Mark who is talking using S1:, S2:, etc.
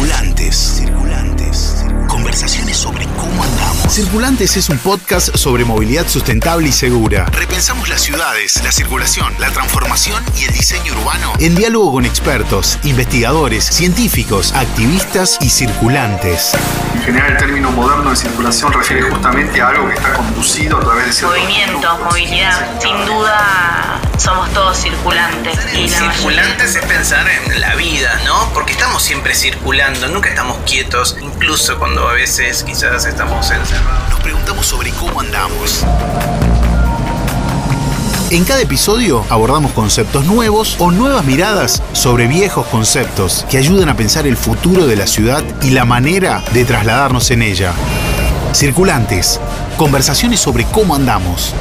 S1: Circulantes, circulantes. Conversaciones sobre cómo andamos.
S2: Circulantes es un podcast sobre movilidad sustentable y segura.
S1: Repensamos las ciudades, la circulación, la transformación y el diseño urbano.
S2: En diálogo con expertos, investigadores, científicos, activistas y circulantes.
S3: En general, el término moderno de circulación refiere justamente a algo que está conducido a través de ciertos
S4: Movimiento, movilidad. Sin duda somos todos circulantes. Y la mayoría-
S5: Circulantes es pensar en la vida, ¿no? Porque siempre circulando, nunca estamos quietos, incluso cuando a veces quizás estamos encerrados.
S1: Nos preguntamos sobre cómo andamos.
S2: En cada episodio abordamos conceptos nuevos o nuevas miradas sobre viejos conceptos que ayudan a pensar el futuro de la ciudad y la manera de trasladarnos en ella. Circulantes, conversaciones sobre cómo andamos.